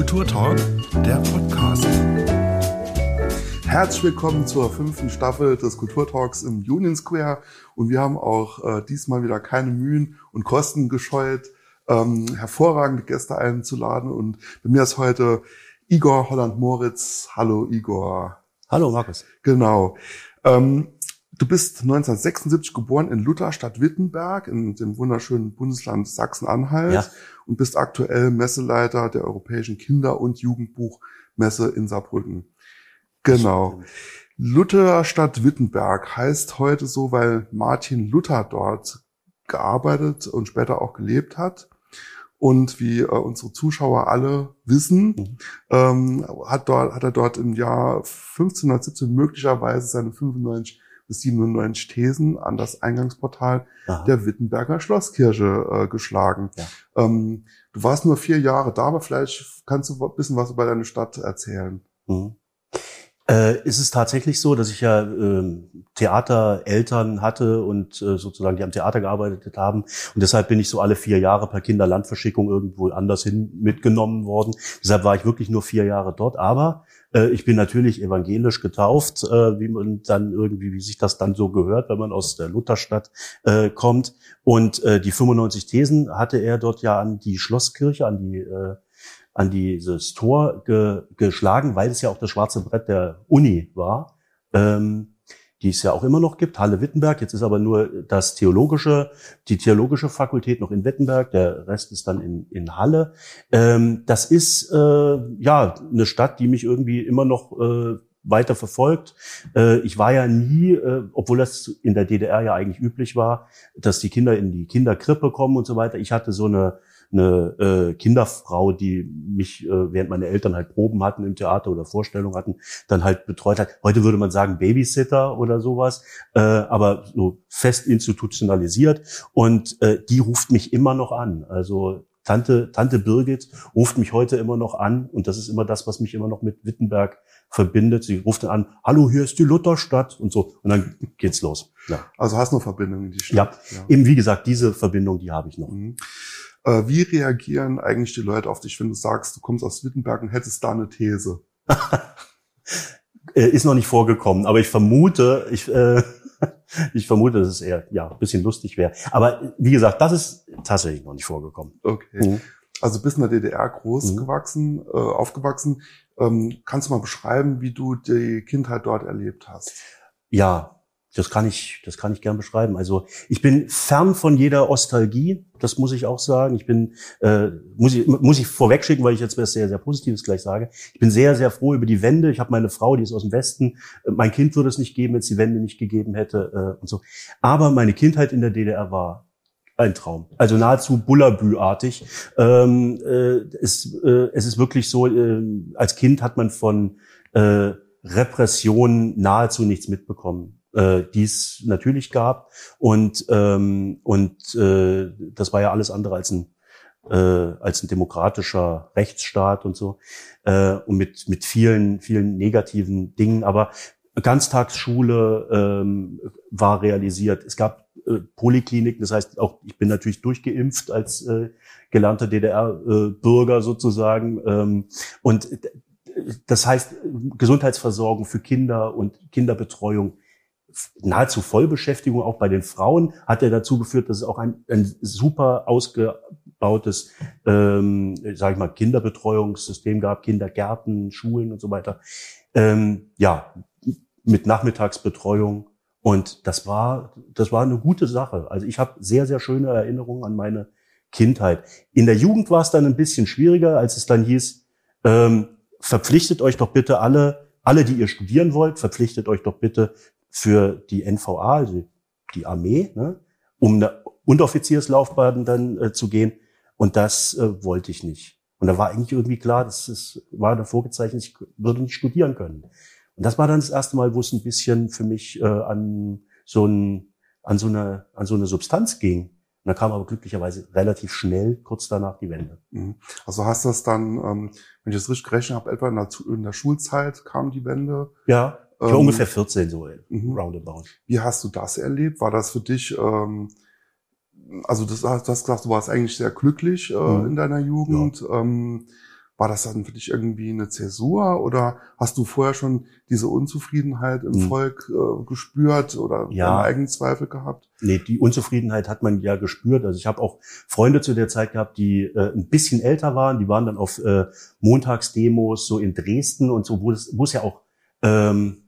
Kulturtalk, der Podcast. Herzlich willkommen zur fünften Staffel des Kulturtalks im Union Square. Und wir haben auch äh, diesmal wieder keine Mühen und Kosten gescheut, ähm, hervorragende Gäste einzuladen. Und bei mir ist heute Igor Holland-Moritz. Hallo Igor. Hallo Markus. Genau. Ähm, Du bist 1976 geboren in Lutherstadt Wittenberg in dem wunderschönen Bundesland Sachsen-Anhalt ja. und bist aktuell Messeleiter der Europäischen Kinder- und Jugendbuchmesse in Saarbrücken. Genau. Lutherstadt Wittenberg heißt heute so, weil Martin Luther dort gearbeitet und später auch gelebt hat. Und wie äh, unsere Zuschauer alle wissen, mhm. ähm, hat, dort, hat er dort im Jahr 1517 möglicherweise seine 95 bis 97 Thesen an das Eingangsportal Aha. der Wittenberger Schlosskirche äh, geschlagen. Ja. Ähm, du warst nur vier Jahre da, aber vielleicht kannst du ein bisschen was über deine Stadt erzählen. Mhm. Äh, ist es tatsächlich so, dass ich ja äh, Theatereltern hatte und äh, sozusagen die am Theater gearbeitet haben und deshalb bin ich so alle vier Jahre per Kinderlandverschickung irgendwo anders hin mitgenommen worden. Deshalb war ich wirklich nur vier Jahre dort, aber ich bin natürlich evangelisch getauft, äh, wie man dann irgendwie, wie sich das dann so gehört, wenn man aus der Lutherstadt äh, kommt. Und die 95 Thesen hatte er dort ja an die Schlosskirche, an die an dieses Tor ge, geschlagen, weil es ja auch das schwarze Brett der Uni war. Ähm, die es ja auch immer noch gibt, Halle Wittenberg. Jetzt ist aber nur das theologische, die theologische Fakultät noch in Wittenberg, der Rest ist dann in, in Halle. Ähm, das ist äh, ja eine Stadt, die mich irgendwie immer noch äh, weiter verfolgt. Äh, ich war ja nie, äh, obwohl das in der DDR ja eigentlich üblich war, dass die Kinder in die Kinderkrippe kommen und so weiter. Ich hatte so eine eine äh, Kinderfrau, die mich, äh, während meine Eltern halt Proben hatten im Theater oder Vorstellungen hatten, dann halt betreut hat. Heute würde man sagen Babysitter oder sowas, äh, aber so fest institutionalisiert. Und äh, die ruft mich immer noch an. Also Tante, Tante Birgit ruft mich heute immer noch an und das ist immer das, was mich immer noch mit Wittenberg verbindet. Sie ruft dann an, hallo, hier ist die Lutherstadt und so. Und dann geht's los. Ja. Also hast du noch Verbindungen in die Stadt? Ja, ja, eben wie gesagt, diese Verbindung, die habe ich noch. Mhm. Äh, wie reagieren eigentlich die Leute auf dich, wenn du sagst, du kommst aus Wittenberg und hättest da eine These? Äh, ist noch nicht vorgekommen, aber ich vermute, ich, äh, ich vermute, dass es eher ja ein bisschen lustig wäre. Aber wie gesagt, das ist tatsächlich noch nicht vorgekommen. Okay. Mhm. Also bist in der DDR groß mhm. gewachsen, äh, aufgewachsen. Ähm, kannst du mal beschreiben, wie du die Kindheit dort erlebt hast? Ja, das kann ich, das kann ich gern beschreiben. Also ich bin fern von jeder Ostalgie. Das muss ich auch sagen. Ich bin, äh, muss ich, muss ich vorwegschicken, weil ich jetzt was sehr, sehr Positives gleich sage. Ich bin sehr, sehr froh über die Wende. Ich habe meine Frau, die ist aus dem Westen. Mein Kind würde es nicht geben, wenn es die Wende nicht gegeben hätte äh, und so. Aber meine Kindheit in der DDR war ein Traum. Also nahezu Bullabü-artig. Ähm, äh, es, äh, es ist wirklich so, äh, als Kind hat man von äh, Repression nahezu nichts mitbekommen äh, die es natürlich gab. Und, ähm, und äh, das war ja alles andere als ein, äh, als ein demokratischer Rechtsstaat und so. Äh, und mit, mit vielen, vielen negativen Dingen. Aber Ganztagsschule ähm, war realisiert. Es gab äh, Polikliniken, das heißt auch, ich bin natürlich durchgeimpft als äh, gelernter DDR-Bürger äh, sozusagen. Ähm, und das heißt, Gesundheitsversorgung für Kinder und Kinderbetreuung nahezu Vollbeschäftigung auch bei den Frauen hat er dazu geführt, dass es auch ein, ein super ausgebautes, ähm, sage ich mal, Kinderbetreuungssystem gab, Kindergärten, Schulen und so weiter. Ähm, ja, mit Nachmittagsbetreuung und das war, das war eine gute Sache. Also ich habe sehr, sehr schöne Erinnerungen an meine Kindheit. In der Jugend war es dann ein bisschen schwieriger, als es dann hieß, ähm, verpflichtet euch doch bitte alle, alle, die ihr studieren wollt, verpflichtet euch doch bitte für die NVA, also die Armee, ne, um eine Unteroffizierslaufbahn dann äh, zu gehen. Und das äh, wollte ich nicht. Und da war eigentlich irgendwie klar, dass es war davor gezeichnet, ich würde nicht studieren können. Und das war dann das erste Mal, wo es ein bisschen für mich äh, an so ein, an so eine, an so eine Substanz ging. Und da kam aber glücklicherweise relativ schnell kurz danach die Wende. Mhm. Also hast du das dann, ähm, wenn ich das richtig gerechnet habe, etwa in der, in der Schulzeit kam die Wende? Ja. Ich war ähm, ungefähr 14 so mhm. roundabout. Wie hast du das erlebt? War das für dich, ähm, also das, du hast gesagt, du warst eigentlich sehr glücklich äh, mhm. in deiner Jugend. Ja. Ähm, war das dann für dich irgendwie eine Zäsur oder hast du vorher schon diese Unzufriedenheit im hm. Volk äh, gespürt oder ja. deine eigenen Zweifel gehabt? Nee, die Unzufriedenheit hat man ja gespürt. Also ich habe auch Freunde zu der Zeit gehabt, die äh, ein bisschen älter waren. Die waren dann auf äh, Montagsdemos so in Dresden und so, wo es, wo es ja auch ähm,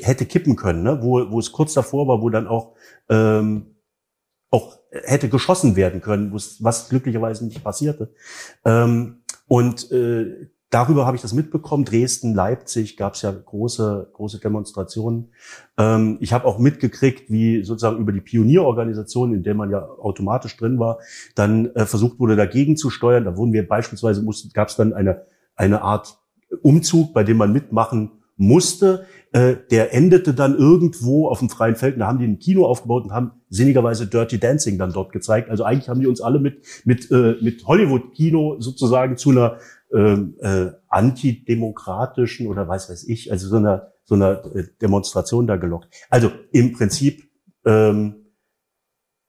hätte kippen können, ne? wo, wo es kurz davor war, wo dann auch ähm, auch hätte geschossen werden können, was glücklicherweise nicht passierte. Ähm, und äh, darüber habe ich das mitbekommen. Dresden, Leipzig gab es ja große, große Demonstrationen. Ähm, ich habe auch mitgekriegt, wie sozusagen über die Pionierorganisation, in der man ja automatisch drin war, dann äh, versucht wurde, dagegen zu steuern. Da wurden wir beispielsweise, gab es dann eine, eine Art Umzug, bei dem man mitmachen musste. Äh, der endete dann irgendwo auf dem freien Feld. da haben die ein Kino aufgebaut und haben sinnigerweise Dirty Dancing dann dort gezeigt. Also eigentlich haben die uns alle mit mit äh, mit Hollywood-Kino sozusagen zu einer ähm, äh, antidemokratischen oder weiß weiß ich, also so einer so einer äh, Demonstration da gelockt. Also im Prinzip ähm,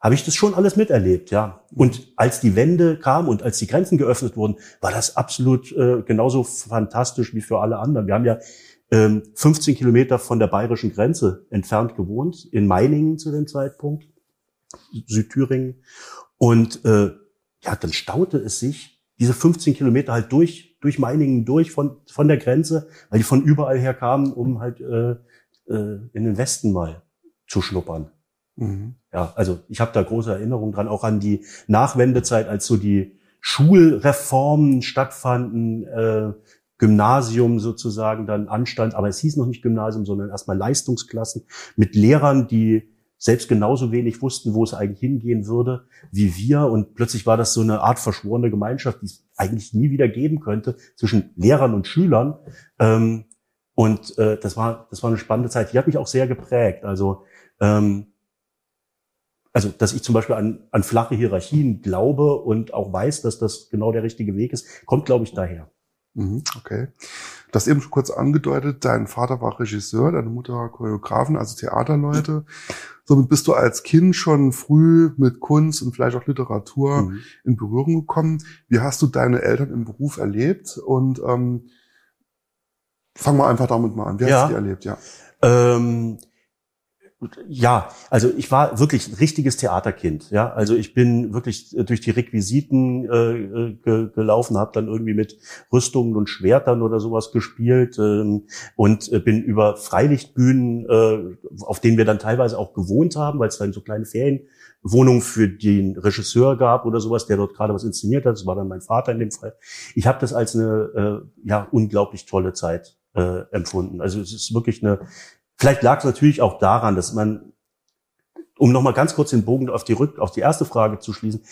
habe ich das schon alles miterlebt, ja. Und als die Wende kam und als die Grenzen geöffnet wurden, war das absolut äh, genauso fantastisch wie für alle anderen. Wir haben ja 15 ähm, Kilometer von der bayerischen Grenze entfernt gewohnt, in Meiningen zu dem Zeitpunkt, Südthüringen. Und äh, ja, dann staute es sich, diese 15 Kilometer halt durch, durch Meiningen durch von, von der Grenze, weil die von überall her kamen, um halt äh, äh, in den Westen mal zu schnuppern. Mhm. Ja, also ich habe da große Erinnerungen dran, auch an die Nachwendezeit, als so die Schulreformen stattfanden, äh, Gymnasium sozusagen dann anstand, aber es hieß noch nicht Gymnasium, sondern erstmal Leistungsklassen mit Lehrern, die selbst genauso wenig wussten, wo es eigentlich hingehen würde, wie wir. Und plötzlich war das so eine Art verschworene Gemeinschaft, die es eigentlich nie wieder geben könnte zwischen Lehrern und Schülern. Ähm, und äh, das war das war eine spannende Zeit. Die hat mich auch sehr geprägt. Also ähm, also dass ich zum Beispiel an, an flache Hierarchien glaube und auch weiß, dass das genau der richtige Weg ist, kommt, glaube ich, daher. Mhm, okay. Du hast eben schon kurz angedeutet, dein Vater war Regisseur, deine Mutter war Choreografin, also Theaterleute. Somit bist du als Kind schon früh mit Kunst und vielleicht auch Literatur mhm. in Berührung gekommen. Wie hast du deine Eltern im Beruf erlebt? Und ähm, fangen wir einfach damit mal an. Wie ja. hast du die erlebt? Ja. Ähm ja, also ich war wirklich ein richtiges Theaterkind. Ja, also ich bin wirklich durch die Requisiten äh, ge gelaufen, habe dann irgendwie mit Rüstungen und Schwertern oder sowas gespielt ähm, und äh, bin über Freilichtbühnen, äh, auf denen wir dann teilweise auch gewohnt haben, weil es dann so kleine Ferienwohnungen für den Regisseur gab oder sowas, der dort gerade was inszeniert hat. Das war dann mein Vater in dem Fall. Ich habe das als eine äh, ja unglaublich tolle Zeit äh, empfunden. Also es ist wirklich eine Vielleicht lag es natürlich auch daran, dass man, um nochmal ganz kurz den Bogen auf die, Rück auf die erste Frage zu schließen,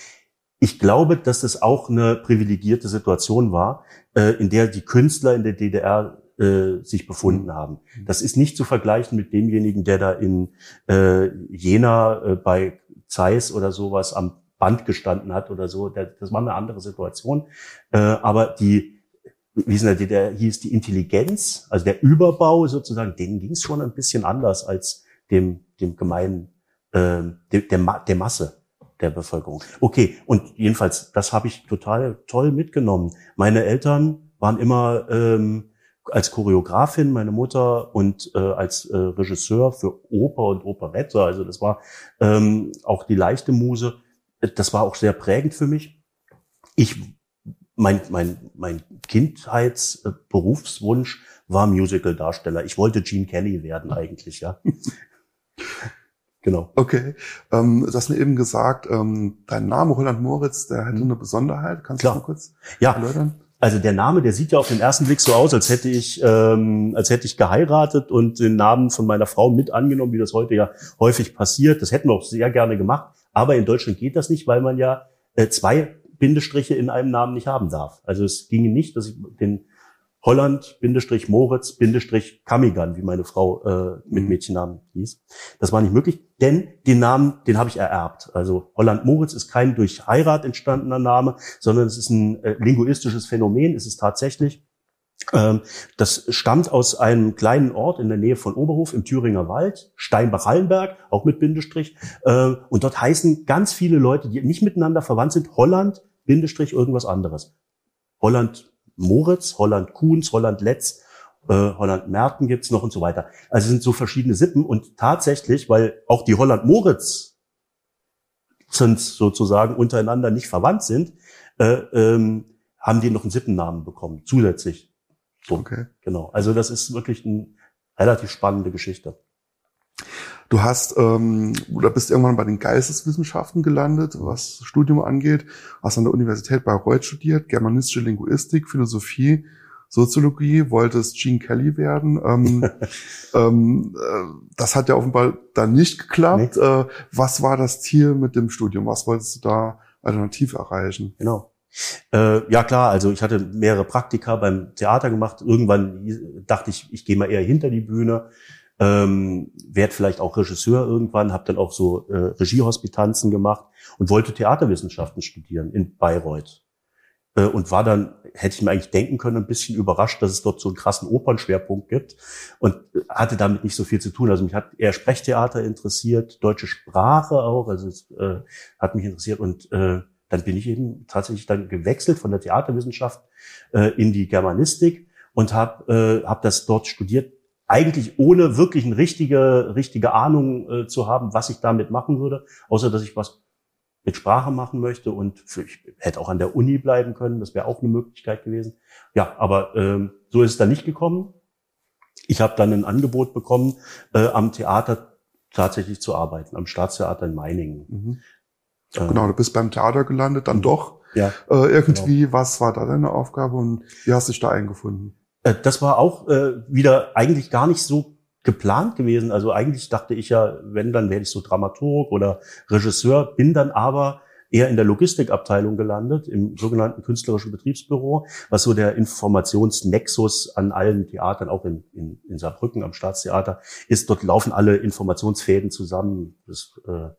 ich glaube, dass es auch eine privilegierte Situation war, äh, in der die Künstler in der DDR äh, sich befunden mhm. haben. Das ist nicht zu vergleichen mit demjenigen, der da in äh, Jena äh, bei Zeiss oder sowas am Band gestanden hat oder so. Das war eine andere Situation. Äh, aber die wie ist denn der, hieß die Intelligenz, also der Überbau sozusagen, denen ging es schon ein bisschen anders als dem, dem gemeinen, äh, der, der, der Masse der Bevölkerung. Okay, und jedenfalls, das habe ich total toll mitgenommen. Meine Eltern waren immer ähm, als Choreografin, meine Mutter und äh, als äh, Regisseur für Oper und Operette. Also das war ähm, auch die leichte Muse. Das war auch sehr prägend für mich. Ich mein, mein, mein Kindheitsberufswunsch war Musical-Darsteller. Ich wollte Gene Kelly werden eigentlich, ja. genau. Okay. Ähm, du hast mir eben gesagt, ähm, dein Name Roland Moritz, der hätte mhm. eine Besonderheit. Kannst Klar. du mal kurz ja. erläutern? Also der Name, der sieht ja auf den ersten Blick so aus, als hätte ich, ähm, als hätte ich geheiratet und den Namen von meiner Frau mit angenommen, wie das heute ja häufig passiert. Das hätten wir auch sehr gerne gemacht. Aber in Deutschland geht das nicht, weil man ja äh, zwei Bindestriche in einem Namen nicht haben darf. Also es ginge nicht, dass ich den Holland, Bindestrich Moritz, Bindestrich Kamigan, wie meine Frau äh, mit mhm. Mädchennamen hieß. Das war nicht möglich, denn den Namen, den habe ich ererbt. Also Holland Moritz ist kein durch Heirat entstandener Name, sondern es ist ein äh, linguistisches Phänomen. Es ist tatsächlich. Ähm, das stammt aus einem kleinen Ort in der Nähe von Oberhof im Thüringer Wald, Steinbach-Hallenberg, auch mit Bindestrich. Äh, und dort heißen ganz viele Leute, die nicht miteinander verwandt sind, Holland, Bindestrich irgendwas anderes. Holland Moritz, Holland Kuhns, Holland Letz, äh, Holland Merten gibt's noch und so weiter. Also es sind so verschiedene Sippen und tatsächlich, weil auch die Holland Moritz sozusagen untereinander nicht verwandt sind, äh, ähm, haben die noch einen Sippennamen bekommen, zusätzlich. So, okay. Genau. Also das ist wirklich eine relativ spannende Geschichte. Du hast ähm, oder bist irgendwann bei den Geisteswissenschaften gelandet, was das Studium angeht. Hast an der Universität Bayreuth studiert, germanistische Linguistik, Philosophie, Soziologie, wolltest Gene Kelly werden. Ähm, ähm, äh, das hat ja offenbar dann nicht geklappt. Nee. Äh, was war das Ziel mit dem Studium? Was wolltest du da alternativ erreichen? Genau. Äh, ja klar, also ich hatte mehrere Praktika beim Theater gemacht. Irgendwann dachte ich, ich gehe mal eher hinter die Bühne, ähm, werde vielleicht auch Regisseur irgendwann, habe dann auch so äh, Regiehospitanzen gemacht und wollte Theaterwissenschaften studieren in Bayreuth. Äh, und war dann, hätte ich mir eigentlich denken können, ein bisschen überrascht, dass es dort so einen krassen Opernschwerpunkt gibt und hatte damit nicht so viel zu tun. Also mich hat eher Sprechtheater interessiert, deutsche Sprache auch, also es äh, hat mich interessiert und äh, dann bin ich eben tatsächlich dann gewechselt von der Theaterwissenschaft äh, in die Germanistik und habe äh, hab das dort studiert, eigentlich ohne wirklich eine richtige, richtige Ahnung äh, zu haben, was ich damit machen würde, außer dass ich was mit Sprache machen möchte und für, ich hätte auch an der Uni bleiben können, das wäre auch eine Möglichkeit gewesen. Ja, aber ähm, so ist es dann nicht gekommen. Ich habe dann ein Angebot bekommen, äh, am Theater tatsächlich zu arbeiten, am Staatstheater in Meiningen. Mhm. Äh, genau, du bist beim Theater gelandet, dann doch. Ja, äh, irgendwie, genau. was war da deine Aufgabe und wie hast du dich da eingefunden? Äh, das war auch äh, wieder eigentlich gar nicht so geplant gewesen. Also eigentlich dachte ich ja, wenn, dann werde ich so Dramaturg oder Regisseur, bin dann aber eher in der Logistikabteilung gelandet, im sogenannten künstlerischen Betriebsbüro, was so der Informationsnexus an allen Theatern, auch in, in, in Saarbrücken am Staatstheater, ist. Dort laufen alle Informationsfäden zusammen. Das äh,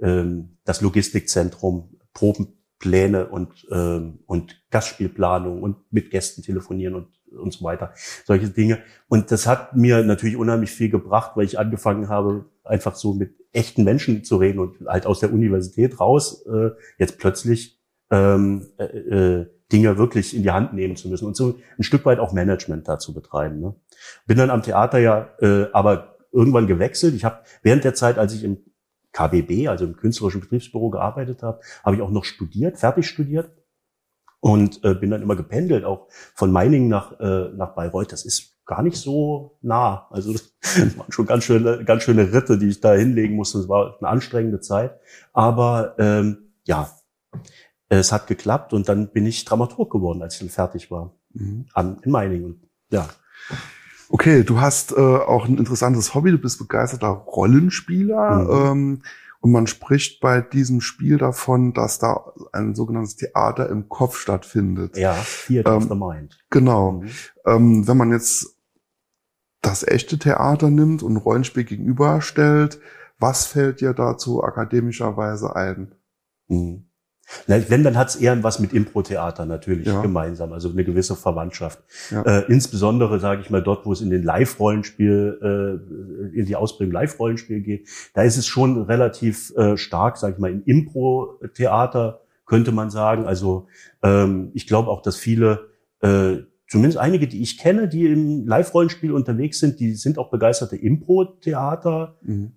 ähm, das Logistikzentrum, Probenpläne und, ähm, und Gastspielplanung und mit Gästen telefonieren und, und so weiter. Solche Dinge. Und das hat mir natürlich unheimlich viel gebracht, weil ich angefangen habe, einfach so mit echten Menschen zu reden und halt aus der Universität raus äh, jetzt plötzlich ähm, äh, äh, Dinge wirklich in die Hand nehmen zu müssen und so ein Stück weit auch Management dazu betreiben. Ne? Bin dann am Theater ja äh, aber irgendwann gewechselt. Ich habe während der Zeit, als ich im KBB, also im künstlerischen Betriebsbüro gearbeitet habe, habe ich auch noch studiert, fertig studiert und äh, bin dann immer gependelt, auch von Meiningen nach, äh, nach Bayreuth. Das ist gar nicht so nah. Also das waren schon ganz schöne, ganz schöne Ritte, die ich da hinlegen musste. Es war eine anstrengende Zeit. Aber ähm, ja, es hat geklappt und dann bin ich Dramaturg geworden, als ich dann fertig war mhm. an, in Meiningen. Ja. Okay, du hast äh, auch ein interessantes Hobby, du bist begeisterter Rollenspieler. Mhm. Ähm, und man spricht bei diesem Spiel davon, dass da ein sogenanntes Theater im Kopf stattfindet. Ja, Theater ähm, of the Mind. Genau. Mhm. Ähm, wenn man jetzt das echte Theater nimmt und ein Rollenspiel gegenüberstellt, was fällt dir dazu akademischerweise ein? Mhm. Wenn, dann hat es eher was mit Impro-Theater natürlich ja. gemeinsam, also eine gewisse Verwandtschaft. Ja. Äh, insbesondere, sage ich mal, dort, wo es in den Live-Rollenspiel, äh, in die Ausprägung Live-Rollenspiel geht, da ist es schon relativ äh, stark, sage ich mal, im Impro-Theater, könnte man sagen. Also ähm, ich glaube auch, dass viele, äh, zumindest einige, die ich kenne, die im Live-Rollenspiel unterwegs sind, die sind auch begeisterte Impro-Theater. Mhm.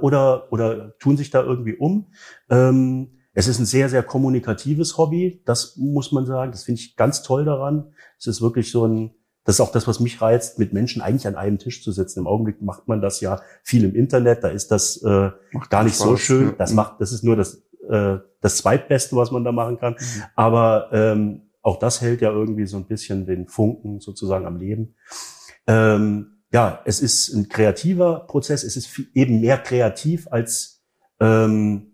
Oder, oder tun sich da irgendwie um. Ähm, es ist ein sehr, sehr kommunikatives Hobby, das muss man sagen. Das finde ich ganz toll daran. Es ist wirklich so ein, das ist auch das, was mich reizt, mit Menschen eigentlich an einem Tisch zu sitzen. Im Augenblick macht man das ja viel im Internet, da ist das äh, gar nicht Spaß, so schön. Das macht, das ist nur das, äh, das Zweitbeste, was man da machen kann. Mhm. Aber ähm, auch das hält ja irgendwie so ein bisschen den Funken sozusagen am Leben. Ähm, ja, es ist ein kreativer Prozess, es ist eben mehr kreativ als ähm,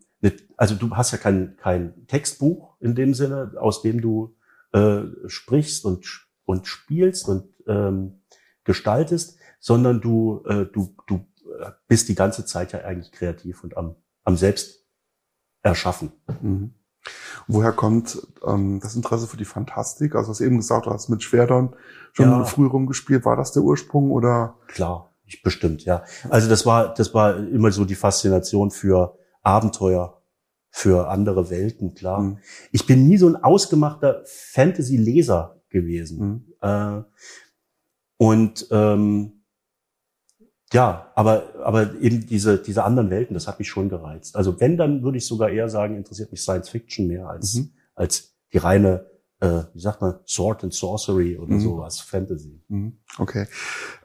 also du hast ja kein, kein Textbuch in dem Sinne, aus dem du äh, sprichst und, und spielst und ähm, gestaltest, sondern du, äh, du, du bist die ganze Zeit ja eigentlich kreativ und am, am Selbst erschaffen. Mhm. Woher kommt ähm, das Interesse für die Fantastik? Also du hast eben gesagt, du hast mit Schwertern schon ja. früh rumgespielt. War das der Ursprung oder? Klar, ich bestimmt, ja. Also das war, das war immer so die Faszination für Abenteuer, für andere Welten, klar. Mhm. Ich bin nie so ein ausgemachter Fantasy-Leser gewesen. Mhm. Äh, und ähm, ja, aber, aber eben diese, diese anderen Welten, das hat mich schon gereizt. Also wenn, dann würde ich sogar eher sagen, interessiert mich Science Fiction mehr als, mhm. als die reine, äh, wie sagt man, Sword and Sorcery oder mhm. sowas, Fantasy. Mhm. Okay.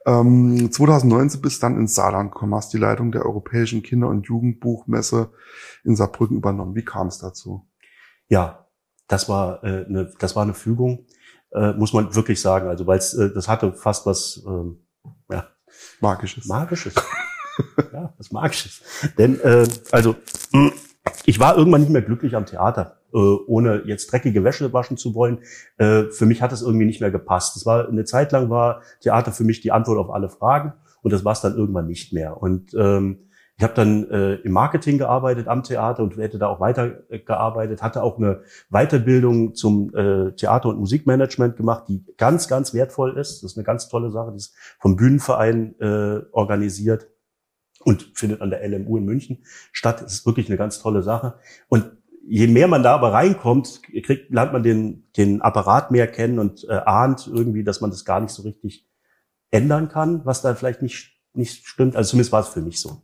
Ähm, 2019 bist dann ins Saarland gekommen, hast die Leitung der Europäischen Kinder- und Jugendbuchmesse in Saarbrücken übernommen. Wie kam es dazu? Ja, das war, äh, eine, das war eine Fügung, äh, muss man wirklich sagen. Also weil äh, das hatte fast was, ähm, ja, Magisches. Magisches. ja, was Magisches. Denn, äh, also, ich war irgendwann nicht mehr glücklich am Theater, äh, ohne jetzt dreckige Wäsche waschen zu wollen. Äh, für mich hat es irgendwie nicht mehr gepasst. Es war eine Zeit lang war Theater für mich die Antwort auf alle Fragen und das war es dann irgendwann nicht mehr. Und ähm, ich habe dann äh, im Marketing gearbeitet am Theater und hätte da auch weitergearbeitet, hatte auch eine Weiterbildung zum äh, Theater- und Musikmanagement gemacht, die ganz, ganz wertvoll ist. Das ist eine ganz tolle Sache, die ist vom Bühnenverein äh, organisiert und findet an der LMU in München statt. Das ist wirklich eine ganz tolle Sache. Und je mehr man da aber reinkommt, kriegt, lernt man den, den Apparat mehr kennen und äh, ahnt irgendwie, dass man das gar nicht so richtig ändern kann, was da vielleicht nicht nicht stimmt. Also zumindest war es für mich so.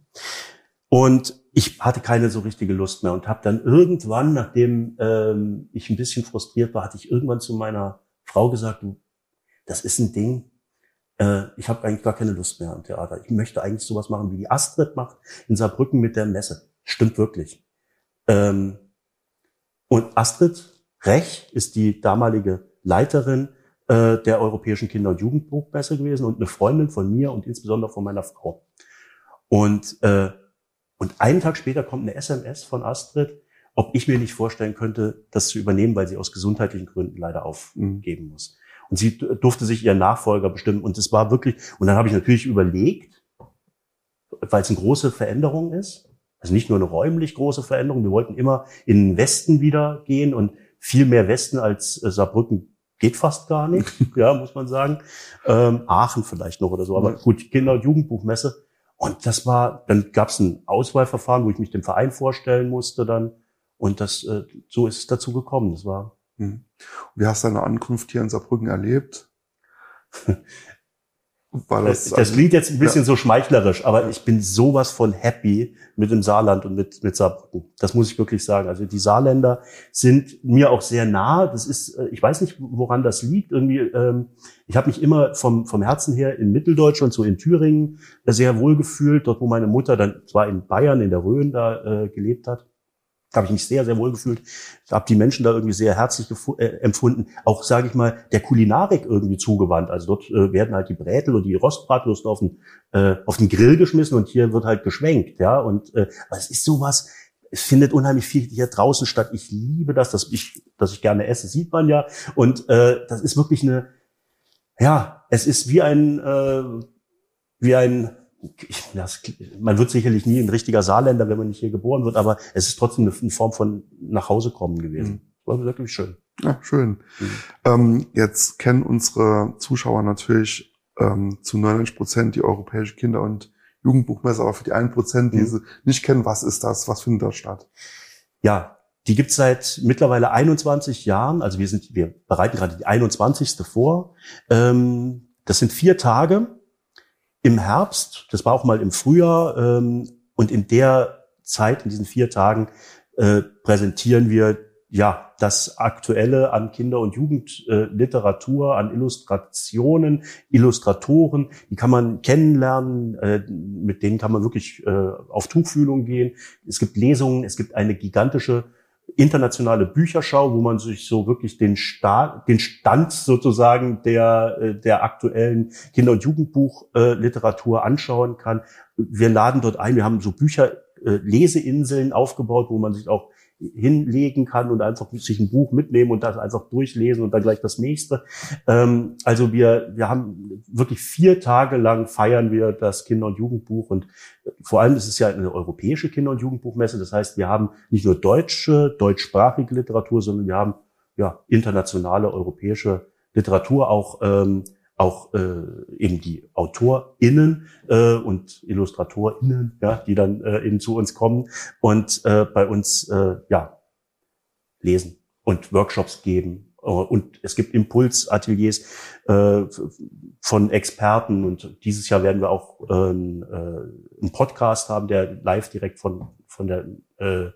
Und ich hatte keine so richtige Lust mehr und habe dann irgendwann, nachdem ähm, ich ein bisschen frustriert war, hatte ich irgendwann zu meiner Frau gesagt, das ist ein Ding, äh, ich habe eigentlich gar keine Lust mehr am Theater. Ich möchte eigentlich sowas machen, wie die Astrid macht in Saarbrücken mit der Messe. Stimmt wirklich. Ähm, und Astrid Rech ist die damalige Leiterin äh, der Europäischen Kinder- und Jugendbuchmesse gewesen und eine Freundin von mir und insbesondere von meiner Frau. Und, äh, und einen Tag später kommt eine SMS von Astrid, ob ich mir nicht vorstellen könnte, das zu übernehmen, weil sie aus gesundheitlichen Gründen leider aufgeben muss. Und sie durfte sich ihren Nachfolger bestimmen. Und es war wirklich, und dann habe ich natürlich überlegt, weil es eine große Veränderung ist, also nicht nur eine räumlich große Veränderung, wir wollten immer in den Westen wieder gehen und viel mehr Westen als äh, Saarbrücken geht fast gar nicht, ja, muss man sagen. Ähm, Aachen vielleicht noch oder so, aber gut, Kinder- und Jugendbuchmesse. Und das war, dann gab es ein Auswahlverfahren, wo ich mich dem Verein vorstellen musste dann. Und das, äh, so ist es dazu gekommen. Das war. Hm. Wie hast du deine Ankunft hier in Saarbrücken erlebt? Das, das klingt jetzt ein bisschen ja. so schmeichlerisch, aber ich bin sowas von happy mit dem Saarland und mit, mit Saarbrücken. Das muss ich wirklich sagen. Also die Saarländer sind mir auch sehr nah. Das ist, äh, ich weiß nicht, woran das liegt. Irgendwie, ähm, ich habe mich immer vom, vom Herzen her in Mitteldeutschland, so in Thüringen, sehr wohl gefühlt, dort wo meine Mutter dann zwar in Bayern, in der Rhön da äh, gelebt hat habe ich mich sehr, sehr wohl gefühlt. Ich habe die Menschen da irgendwie sehr herzlich äh, empfunden. Auch, sage ich mal, der Kulinarik irgendwie zugewandt. Also dort äh, werden halt die Brätel und die Rostbratwürste auf den, äh, auf den Grill geschmissen und hier wird halt geschwenkt. Ja, und äh, es ist sowas, es findet unheimlich viel hier draußen statt. Ich liebe das, dass ich, dass ich gerne esse, sieht man ja. Und äh, das ist wirklich eine, ja, es ist wie ein, äh, wie ein das, man wird sicherlich nie ein richtiger Saarländer, wenn man nicht hier geboren wird, aber es ist trotzdem eine, Form von nach Hause kommen gewesen. Mhm. War wirklich schön. Ja, schön. Mhm. Ähm, jetzt kennen unsere Zuschauer natürlich ähm, zu 99 Prozent die Europäische Kinder- und Jugendbuchmesse, aber für die 1 Prozent, die mhm. sie nicht kennen, was ist das? Was findet da statt? Ja, die gibt's seit mittlerweile 21 Jahren. Also wir sind, wir bereiten gerade die 21. vor. Ähm, das sind vier Tage im Herbst, das war auch mal im Frühjahr, ähm, und in der Zeit, in diesen vier Tagen, äh, präsentieren wir ja das Aktuelle an Kinder- und Jugendliteratur, äh, an Illustrationen, Illustratoren, die kann man kennenlernen, äh, mit denen kann man wirklich äh, auf Tuchfühlung gehen. Es gibt Lesungen, es gibt eine gigantische internationale Bücherschau, wo man sich so wirklich den, Sta den Stand sozusagen der, äh, der aktuellen Kinder- und Jugendbuchliteratur äh, anschauen kann. Wir laden dort ein, wir haben so Bücher, äh, Leseinseln aufgebaut, wo man sich auch hinlegen kann und einfach sich ein Buch mitnehmen und das einfach durchlesen und dann gleich das nächste. Ähm, also wir, wir haben wirklich vier Tage lang feiern wir das Kinder- und Jugendbuch und vor allem ist es ja eine europäische Kinder- und Jugendbuchmesse. Das heißt, wir haben nicht nur deutsche, deutschsprachige Literatur, sondern wir haben ja internationale europäische Literatur auch ähm, auch äh, eben die AutorInnen äh, und IllustratorInnen, ja, die dann äh, eben zu uns kommen und äh, bei uns äh, ja lesen und Workshops geben und es gibt Impulsateliers äh, von Experten und dieses Jahr werden wir auch äh, äh, einen Podcast haben, der live direkt von von der äh,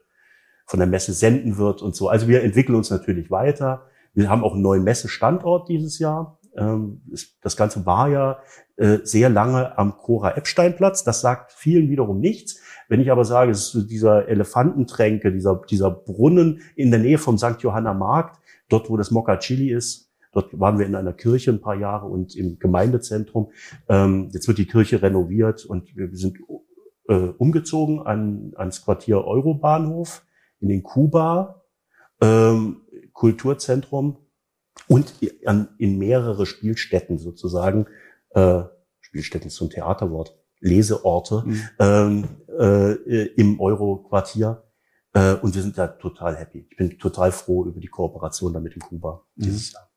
von der Messe senden wird und so. Also wir entwickeln uns natürlich weiter. Wir haben auch einen neuen Messestandort dieses Jahr. Ähm, das Ganze war ja äh, sehr lange am Cora-Epstein-Platz. Das sagt vielen wiederum nichts. Wenn ich aber sage, es ist dieser Elefantentränke, dieser, dieser Brunnen in der Nähe vom St. Johanna Markt, dort wo das Mokka Chili ist, dort waren wir in einer Kirche ein paar Jahre und im Gemeindezentrum. Ähm, jetzt wird die Kirche renoviert und wir sind äh, umgezogen an, ans Quartier Eurobahnhof in den Kuba, ähm, Kulturzentrum und in mehrere Spielstätten sozusagen. Äh, Spielstätten ist so ein Theaterwort. Leseorte mhm. ähm, äh, im Euro-Quartier. Äh, und wir sind da total happy. Ich bin total froh über die Kooperation damit in Kuba mhm. dieses Jahr.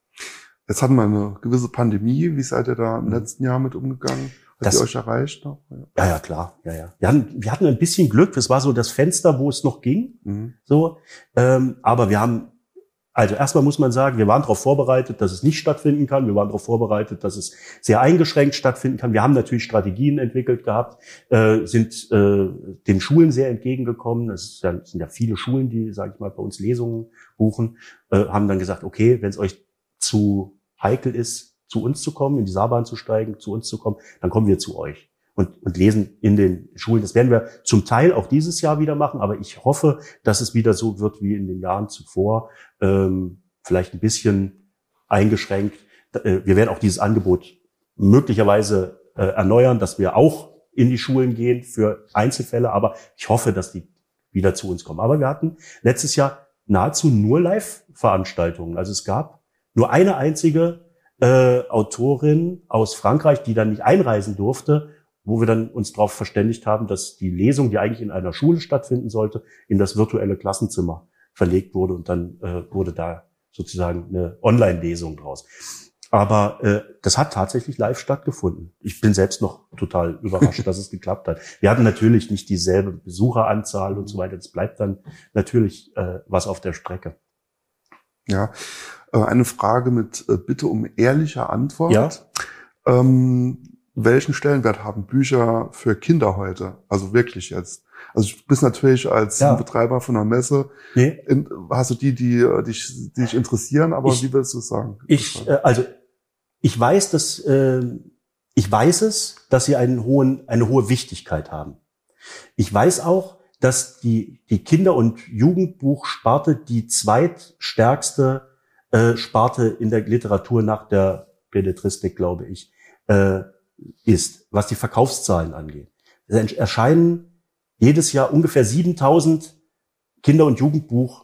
Jetzt hatten wir eine gewisse Pandemie. Wie seid ihr da im mhm. letzten Jahr mit umgegangen? Hat das, ihr euch erreicht noch? Ja. ja, ja, klar. Ja, ja. Wir, hatten, wir hatten ein bisschen Glück. Das war so das Fenster, wo es noch ging. Mhm. So, ähm, aber wir haben also erstmal muss man sagen, wir waren darauf vorbereitet, dass es nicht stattfinden kann. Wir waren darauf vorbereitet, dass es sehr eingeschränkt stattfinden kann. Wir haben natürlich Strategien entwickelt gehabt, äh, sind äh, den Schulen sehr entgegengekommen. Es ja, sind ja viele Schulen, die, sage ich mal, bei uns Lesungen buchen, äh, haben dann gesagt, okay, wenn es euch zu heikel ist, zu uns zu kommen, in die Saarbahn zu steigen, zu uns zu kommen, dann kommen wir zu euch und, und lesen in den Schulen. Das werden wir zum Teil auch dieses Jahr wieder machen, aber ich hoffe, dass es wieder so wird wie in den Jahren zuvor, ähm, vielleicht ein bisschen eingeschränkt. Äh, wir werden auch dieses Angebot möglicherweise äh, erneuern, dass wir auch in die Schulen gehen für Einzelfälle, aber ich hoffe, dass die wieder zu uns kommen. Aber wir hatten letztes Jahr nahezu nur Live-Veranstaltungen. Also es gab nur eine einzige äh, Autorin aus Frankreich, die dann nicht einreisen durfte wo wir dann uns darauf verständigt haben, dass die Lesung, die eigentlich in einer Schule stattfinden sollte, in das virtuelle Klassenzimmer verlegt wurde und dann äh, wurde da sozusagen eine Online-Lesung draus. Aber äh, das hat tatsächlich live stattgefunden. Ich bin selbst noch total überrascht, dass es geklappt hat. Wir hatten natürlich nicht dieselbe Besucheranzahl und so weiter. Es bleibt dann natürlich äh, was auf der Strecke. Ja, äh, eine Frage mit äh, Bitte um ehrliche Antwort. Ja. Ähm, welchen Stellenwert haben Bücher für Kinder heute? Also wirklich jetzt. Also du bist natürlich als ja. Betreiber von einer Messe, nee. in, hast du die, die dich, die dich interessieren, aber ich, wie willst du es sagen? Ich, äh, also ich weiß, dass äh, ich weiß es, dass sie einen hohen, eine hohe Wichtigkeit haben. Ich weiß auch, dass die, die Kinder- und Jugendbuchsparte die zweitstärkste äh, Sparte in der Literatur nach der Belletristik, glaube ich, äh, ist, was die Verkaufszahlen angeht. Es erscheinen jedes Jahr ungefähr 7000 Kinder- und Jugendbuchtitel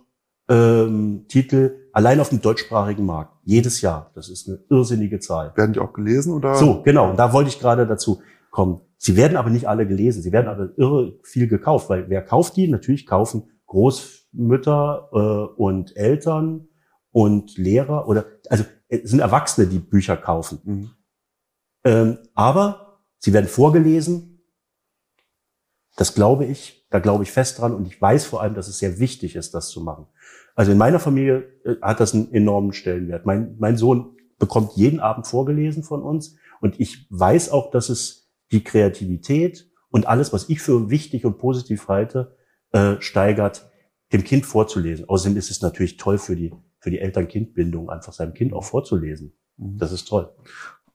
ähm, allein auf dem deutschsprachigen Markt. Jedes Jahr. Das ist eine irrsinnige Zahl. Werden die auch gelesen oder? So, genau. Und da wollte ich gerade dazu kommen. Sie werden aber nicht alle gelesen. Sie werden aber irre viel gekauft, weil wer kauft die? Natürlich kaufen Großmütter äh, und Eltern und Lehrer oder also es sind Erwachsene, die Bücher kaufen. Mhm. Ähm, aber sie werden vorgelesen. Das glaube ich, da glaube ich fest dran und ich weiß vor allem, dass es sehr wichtig ist, das zu machen. Also in meiner Familie äh, hat das einen enormen Stellenwert. Mein, mein Sohn bekommt jeden Abend vorgelesen von uns und ich weiß auch, dass es die Kreativität und alles, was ich für wichtig und positiv halte, äh, steigert, dem Kind vorzulesen. Außerdem ist es natürlich toll für die, für die Eltern-Kind-Bindung, einfach seinem Kind auch vorzulesen. Mhm. Das ist toll.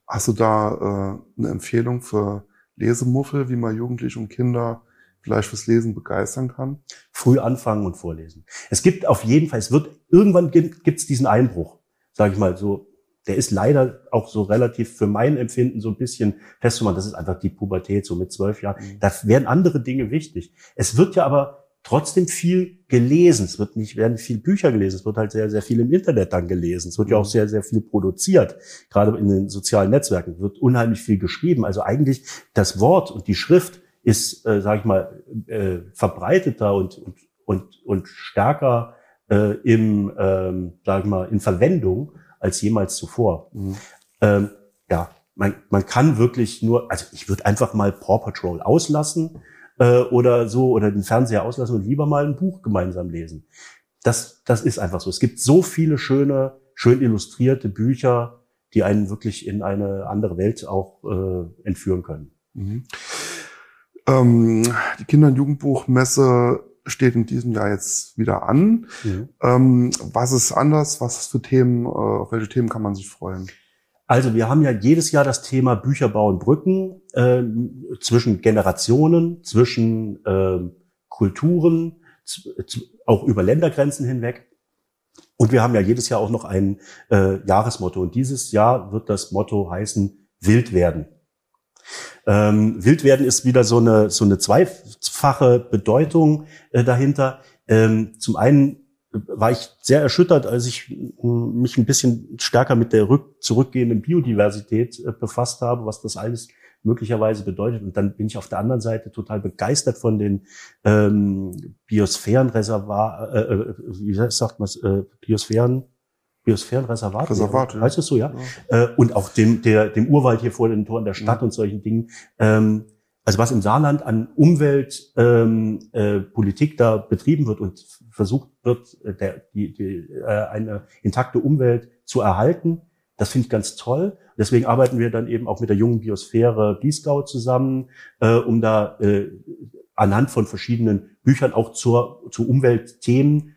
Hast du da äh, eine Empfehlung für Lesemuffel, wie man Jugendliche und Kinder vielleicht fürs Lesen begeistern kann? Früh anfangen und vorlesen. Es gibt auf jeden Fall, es wird, irgendwann gibt es diesen Einbruch, sage ich mal so. Der ist leider auch so relativ für mein Empfinden so ein bisschen festzumachen. Das ist einfach die Pubertät, so mit zwölf Jahren. Mhm. Da werden andere Dinge wichtig. Es wird ja aber trotzdem viel gelesen. Es wird nicht, werden viel Bücher gelesen. Es wird halt sehr, sehr viel im Internet dann gelesen. Es wird ja auch mhm. sehr, sehr viel produziert. Gerade in den sozialen Netzwerken wird unheimlich viel geschrieben. Also eigentlich das Wort und die Schrift ist, äh, sage ich mal, äh, verbreiteter und, und, und, und stärker äh, im, ähm, sag ich mal, in Verwendung als jemals zuvor. Mhm. Ähm, ja, man, man kann wirklich nur, also ich würde einfach mal Paw Patrol auslassen äh, oder so oder den Fernseher auslassen und lieber mal ein Buch gemeinsam lesen. Das, das ist einfach so. Es gibt so viele schöne, schön illustrierte Bücher, die einen wirklich in eine andere Welt auch äh, entführen können. Mhm. Ähm, die Kinder- und Jugendbuchmesse steht in diesem Jahr jetzt wieder an. Mhm. Ähm, was ist anders? Was ist für Themen? Äh, auf welche Themen kann man sich freuen? Also wir haben ja jedes Jahr das Thema Bücher bauen Brücken äh, zwischen Generationen, zwischen äh, Kulturen, auch über Ländergrenzen hinweg. Und wir haben ja jedes Jahr auch noch ein äh, Jahresmotto. Und dieses Jahr wird das Motto heißen Wild werden. Ähm, wild werden ist wieder so eine, so eine zweifache Bedeutung äh, dahinter. Ähm, zum einen war ich sehr erschüttert, als ich mich ein bisschen stärker mit der rück zurückgehenden Biodiversität äh, befasst habe, was das alles möglicherweise bedeutet. Und dann bin ich auf der anderen Seite total begeistert von den ähm, Biosphärenreservat, äh, äh, wie sagt man äh, Biosphären, Biosphärenreservat. Reservat, ja. Heißt es so, ja? ja. Äh, und auch dem, der, dem Urwald hier vor den Toren der Stadt ja. und solchen Dingen. Ähm, also was im Saarland an Umweltpolitik ähm, äh, Politik da betrieben wird und versucht wird, äh, der, die, die, äh, eine intakte Umwelt zu erhalten, das finde ich ganz toll. Deswegen arbeiten wir dann eben auch mit der jungen Biosphäre Biesgau zusammen, äh, um da äh, anhand von verschiedenen Büchern auch zur, zu Umweltthemen,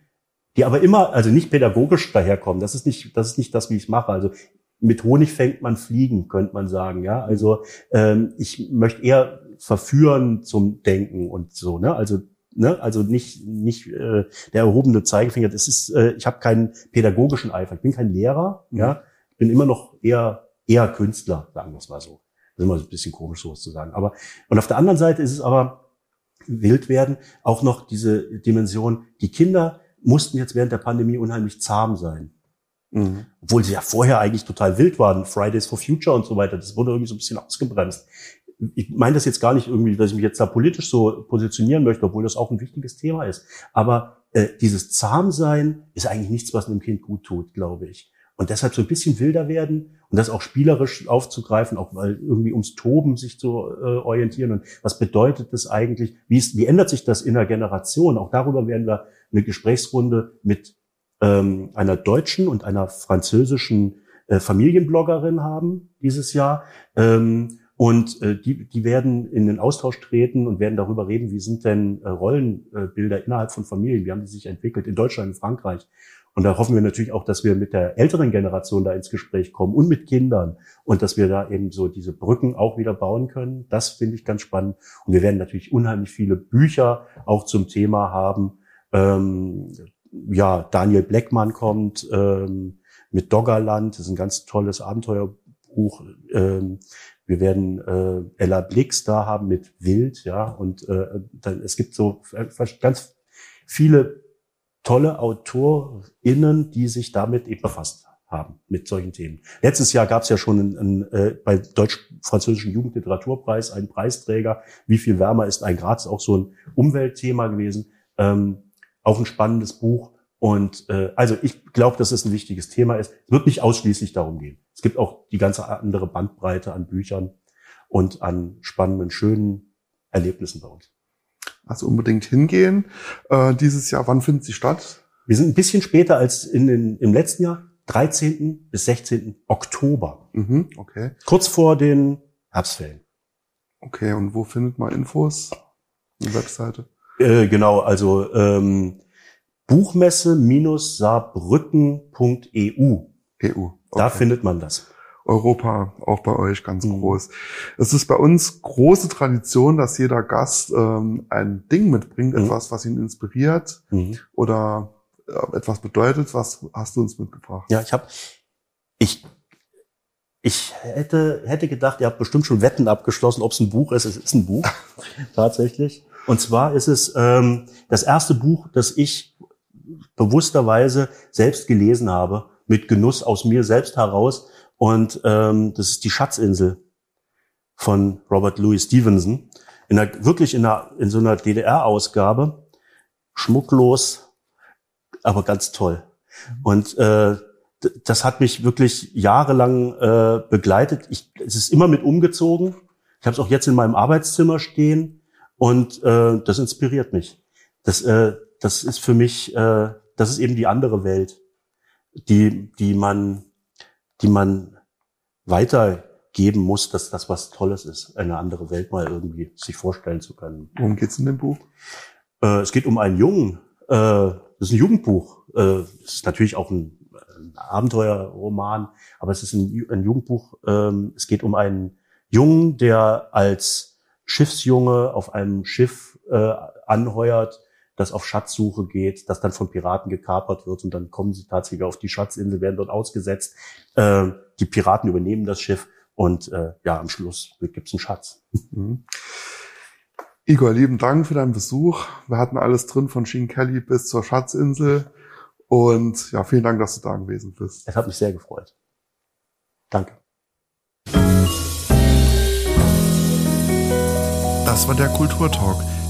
die aber immer, also nicht pädagogisch daherkommen. Das ist nicht, das ist nicht das, wie ich es mache. Also mit Honig fängt man Fliegen, könnte man sagen. Ja, also ähm, ich möchte eher verführen zum Denken und so. Ne, also ne, also nicht nicht äh, der erhobene Zeigefinger. Das ist, äh, ich habe keinen pädagogischen Eifer. Ich bin kein Lehrer. Mhm. Ja, ich bin immer noch eher eher Künstler, sagen wir es mal so. Das ist immer so ein bisschen komisch, sowas zu sagen. Aber und auf der anderen Seite ist es aber wild werden auch noch diese Dimension. Die Kinder mussten jetzt während der Pandemie unheimlich zahm sein. Mhm. Obwohl sie ja vorher eigentlich total wild waren, Fridays for Future und so weiter. Das wurde irgendwie so ein bisschen ausgebremst. Ich meine das jetzt gar nicht irgendwie, dass ich mich jetzt da politisch so positionieren möchte, obwohl das auch ein wichtiges Thema ist. Aber äh, dieses Zahmsein ist eigentlich nichts, was einem Kind gut tut, glaube ich. Und deshalb so ein bisschen wilder werden und das auch spielerisch aufzugreifen, auch mal irgendwie ums Toben sich zu äh, orientieren. Und was bedeutet das eigentlich? Wie, ist, wie ändert sich das in der Generation? Auch darüber werden wir eine Gesprächsrunde mit ähm, einer deutschen und einer französischen äh, Familienbloggerin haben dieses Jahr. Ähm, und äh, die, die werden in den Austausch treten und werden darüber reden, wie sind denn äh, Rollenbilder innerhalb von Familien, wie haben die sich entwickelt in Deutschland, in Frankreich. Und da hoffen wir natürlich auch, dass wir mit der älteren Generation da ins Gespräch kommen und mit Kindern und dass wir da eben so diese Brücken auch wieder bauen können. Das finde ich ganz spannend. Und wir werden natürlich unheimlich viele Bücher auch zum Thema haben. Ähm, ja, Daniel Bleckmann kommt ähm, mit Doggerland, das ist ein ganz tolles Abenteuerbuch. Ähm, wir werden äh, Ella Blix da haben mit Wild, ja, und äh, dann, es gibt so ganz viele tolle AutorInnen, die sich damit eben befasst haben, mit solchen Themen. Letztes Jahr gab es ja schon ein, ein, äh, bei Deutsch-Französischen Jugendliteraturpreis einen Preisträger. Wie viel wärmer ist ein? Ist auch so ein Umweltthema gewesen. Ähm, auch ein spannendes Buch. Und äh, also ich glaube, dass es ein wichtiges Thema ist. Es wird nicht ausschließlich darum gehen. Es gibt auch die ganze andere Bandbreite an Büchern und an spannenden, schönen Erlebnissen bei uns. Also unbedingt hingehen. Äh, dieses Jahr, wann findet sie statt? Wir sind ein bisschen später als in den, im letzten Jahr, 13. bis 16. Oktober. Mhm, okay. Kurz vor den Herbstferien. Okay, und wo findet man Infos? Die Webseite? Äh, genau, also ähm, Buchmesse-saarbrücken.eu. EU. Okay. Da findet man das. Europa, auch bei euch ganz mhm. groß. Es ist bei uns große Tradition, dass jeder Gast ähm, ein Ding mitbringt, mhm. etwas, was ihn inspiriert mhm. oder äh, etwas bedeutet. Was hast du uns mitgebracht? Ja, ich habe, ich, ich hätte, hätte gedacht, ihr habt bestimmt schon Wetten abgeschlossen, ob es ein Buch ist. Es ist ein Buch, tatsächlich. Und zwar ist es ähm, das erste Buch, das ich bewussterweise selbst gelesen habe, mit Genuss aus mir selbst heraus. Und ähm, das ist die Schatzinsel von Robert Louis Stevenson. In der, wirklich in, einer, in so einer DDR-Ausgabe. Schmucklos, aber ganz toll. Und äh, das hat mich wirklich jahrelang äh, begleitet. Ich, es ist immer mit umgezogen. Ich habe es auch jetzt in meinem Arbeitszimmer stehen. Und äh, das inspiriert mich. Das, äh, das ist für mich, äh, das ist eben die andere Welt. die, die man, die man weitergeben muss, dass das was Tolles ist, eine andere Welt mal irgendwie sich vorstellen zu können. Worum geht's in dem Buch? Äh, es geht um einen Jungen, äh, das ist ein Jugendbuch. Äh, es ist natürlich auch ein, ein Abenteuerroman, aber es ist ein, ein Jugendbuch. Ähm, es geht um einen Jungen, der als Schiffsjunge auf einem Schiff äh, anheuert, das auf Schatzsuche geht, das dann von Piraten gekapert wird und dann kommen sie tatsächlich auf die Schatzinsel, werden dort ausgesetzt. Äh, die Piraten übernehmen das Schiff und äh, ja, am Schluss gibt's einen Schatz. Mhm. Igor, lieben Dank für deinen Besuch. Wir hatten alles drin von Sheen Kelly bis zur Schatzinsel. Und ja, vielen Dank, dass du da gewesen bist. Es hat mich sehr gefreut. Danke. Das war der Kulturtalk.